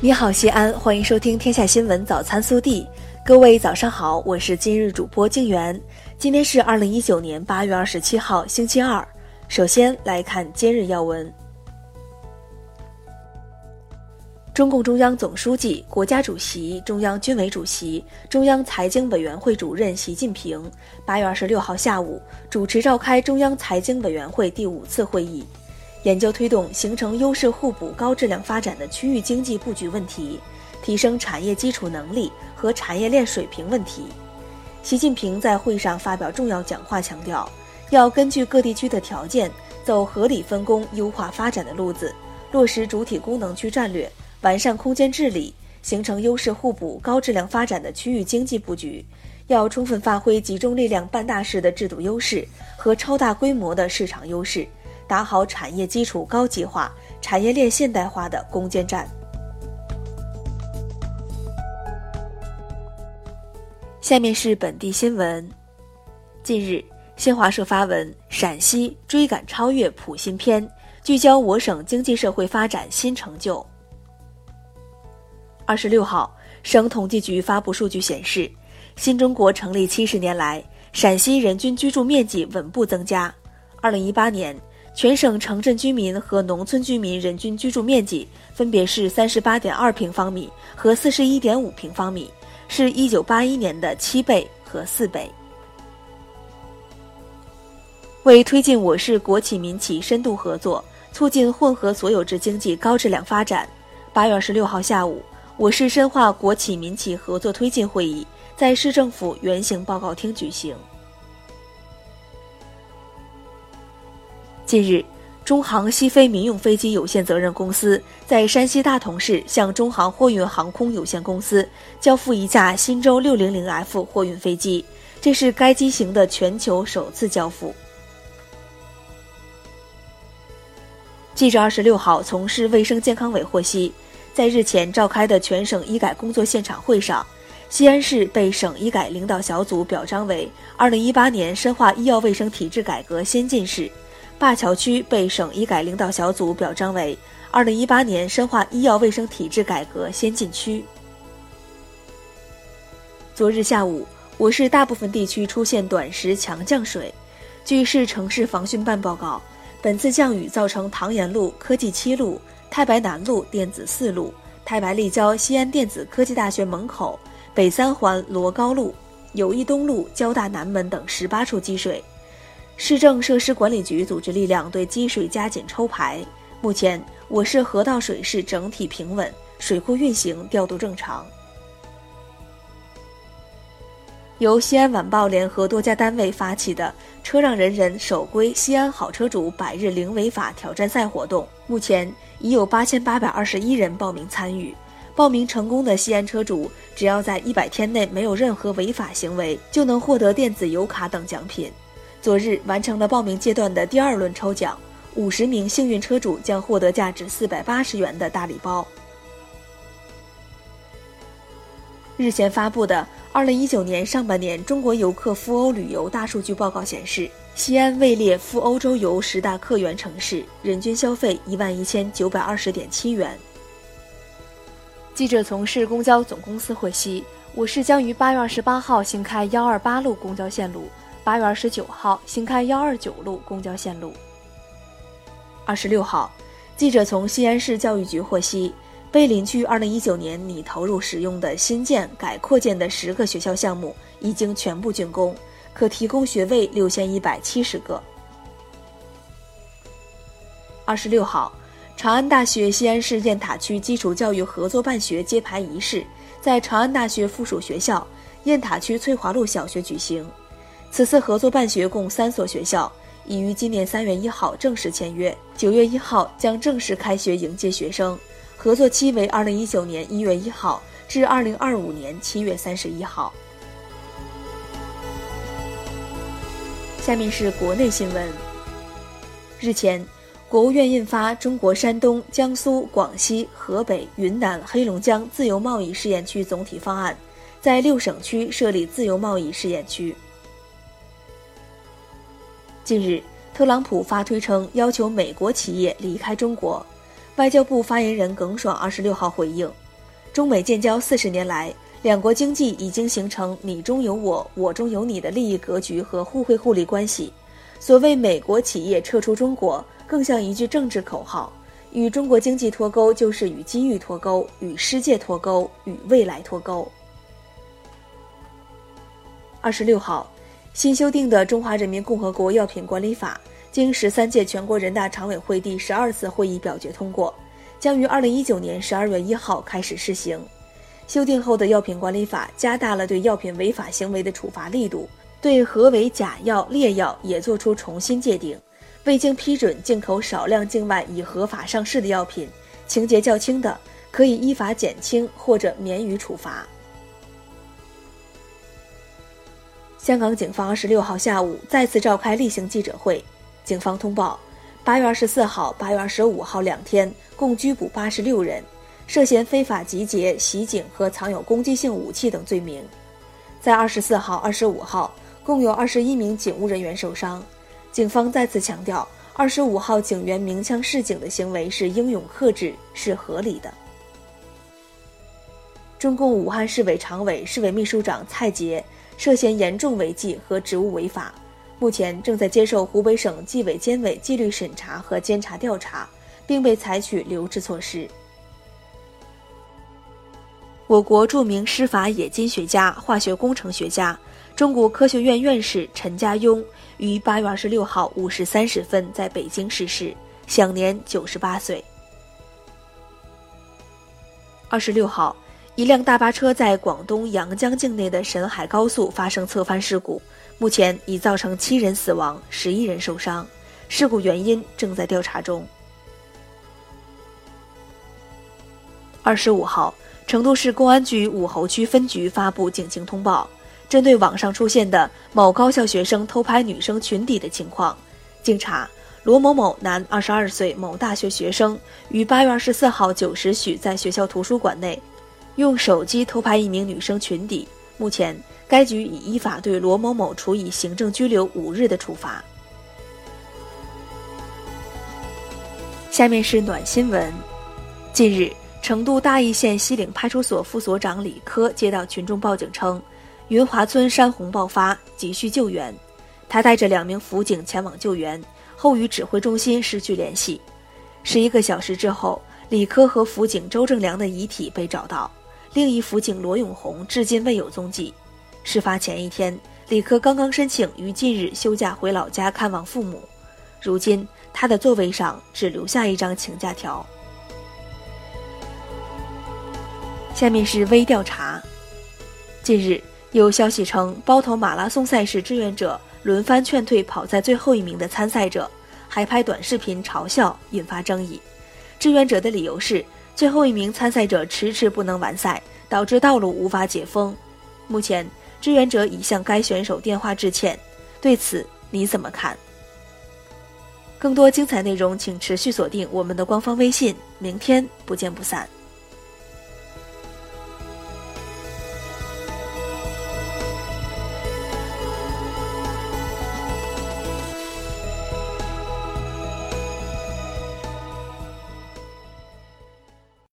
你好，西安，欢迎收听《天下新闻早餐速递》。各位早上好，我是今日主播静媛。今天是二零一九年八月二十七号，星期二。首先来看今日要闻。中共中央总书记、国家主席、中央军委主席、中央财经委员会主任习近平八月二十六号下午主持召开中央财经委员会第五次会议。研究推动形成优势互补、高质量发展的区域经济布局问题，提升产业基础能力和产业链水平问题。习近平在会上发表重要讲话，强调要根据各地区的条件，走合理分工、优化发展的路子，落实主体功能区战略，完善空间治理，形成优势互补、高质量发展的区域经济布局。要充分发挥集中力量办大事的制度优势和超大规模的市场优势。打好产业基础高级化、产业链现代化的攻坚战。下面是本地新闻。近日，新华社发文：陕西追赶超越普新篇，聚焦我省经济社会发展新成就。二十六号，省统计局发布数据显示，新中国成立七十年来，陕西人均居住面积稳步增加。二零一八年。全省城镇居民和农村居民人均居住面积分别是三十八点二平方米和四十一点五平方米，是一九八一年的七倍和四倍。为推进我市国企民企深度合作，促进混合所有制经济高质量发展，八月二十六号下午，我市深化国企民企合作推进会议在市政府原型报告厅举行。近日，中航西飞民用飞机有限责任公司在山西大同市向中航货运航空有限公司交付一架新舟 600F 货运飞机，这是该机型的全球首次交付。记者二十六号从市卫生健康委获悉，在日前召开的全省医改工作现场会上，西安市被省医改领导小组表彰为2018年深化医药卫生体制改革先进市。灞桥区被省医改领导小组表彰为2018年深化医药卫生体制改革先进区。昨日下午，我市大部分地区出现短时强降水。据市城市防汛办报告，本次降雨造成唐延路、科技七路、太白南路、电子四路、太白立交西安电子科技大学门口、北三环罗高路、友谊东路交大南门等十八处积水。市政设施管理局组织力量对积水加紧抽排。目前，我市河道水势整体平稳，水库运行调度正常。由西安晚报联合多家单位发起的“车让人人，守规西安好车主百日零违法挑战赛”活动，目前已有八千八百二十一人报名参与。报名成功的西安车主，只要在一百天内没有任何违法行为，就能获得电子油卡等奖品。昨日完成了报名阶段的第二轮抽奖，五十名幸运车主将获得价值四百八十元的大礼包。日前发布的二零一九年上半年中国游客赴欧旅游大数据报告显示，西安位列赴欧洲游十大客源城市，人均消费一万一千九百二十点七元。记者从市公交总公司获悉，我市将于八月二十八号新开幺二八路公交线路。八月二十九号新开幺二九路公交线路。二十六号，记者从西安市教育局获悉，碑林区二零一九年拟投入使用的新建、改、扩建的十个学校项目已经全部竣工，可提供学位六千一百七十个。二十六号，长安大学西安市雁塔区基础教育合作办学揭牌仪式在长安大学附属学校雁塔区翠华路小学举行。此次合作办学共三所学校，已于今年三月一号正式签约，九月一号将正式开学迎接学生。合作期为二零一九年一月一号至二零二五年七月三十一号。下面是国内新闻。日前，国务院印发《中国山东、江苏、广西、河北、云南、黑龙江自由贸易试验区总体方案》，在六省区设立自由贸易试验区。近日，特朗普发推称要求美国企业离开中国。外交部发言人耿爽二十六号回应，中美建交四十年来，两国经济已经形成你中有我、我中有你的利益格局和互惠互利关系。所谓美国企业撤出中国，更像一句政治口号。与中国经济脱钩，就是与机遇脱钩，与世界脱钩，与未来脱钩。二十六号，新修订的《中华人民共和国药品管理法》经十三届全国人大常委会第十二次会议表决通过。将于二零一九年十二月一号开始施行。修订后的药品管理法加大了对药品违法行为的处罚力度，对何为假药、劣药也作出重新界定。未经批准进口少量境外已合法上市的药品，情节较轻的，可以依法减轻或者免予处罚。香港警方二十六号下午再次召开例行记者会，警方通报。八月二十四号、八月二十五号两天，共拘捕八十六人，涉嫌非法集结、袭警和藏有攻击性武器等罪名。在二十四号、二十五号，共有二十一名警务人员受伤。警方再次强调，二十五号警员鸣枪示警的行为是英勇克制，是合理的。中共武汉市委常委、市委秘书长蔡杰涉嫌严重违纪和职务违法。目前正在接受湖北省纪委监委纪律审查和监察调查，并被采取留置措施。我国著名施法冶金学家、化学工程学家、中国科学院院士陈家庸于八月二十六号五时三十分在北京逝世，享年九十八岁。二十六号，一辆大巴车在广东阳江境内的沈海高速发生侧翻事故。目前已造成七人死亡，十一人受伤，事故原因正在调查中。二十五号，成都市公安局武侯区分局发布警情通报，针对网上出现的某高校学生偷拍女生裙底的情况，经查，罗某某男，二十二岁，某大学学生，于八月二十四号九时许在学校图书馆内，用手机偷拍一名女生裙底。目前。该局已依法对罗某某处以行政拘留五日的处罚。下面是暖新闻。近日，成都大邑县西岭派出所副所长李科接到群众报警称，云华村山洪爆发，急需救援。他带着两名辅警前往救援，后与指挥中心失去联系。十一个小时之后，李科和辅警周正良的遗体被找到，另一辅警罗永红至今未有踪迹。事发前一天，李科刚刚申请于近日休假回老家看望父母，如今他的座位上只留下一张请假条。下面是微调查。近日有消息称，包头马拉松赛事志愿者轮番劝退跑在最后一名的参赛者，还拍短视频嘲笑，引发争议。志愿者的理由是，最后一名参赛者迟迟不能完赛，导致道路无法解封。目前。志愿者已向该选手电话致歉，对此你怎么看？更多精彩内容，请持续锁定我们的官方微信。明天不见不散。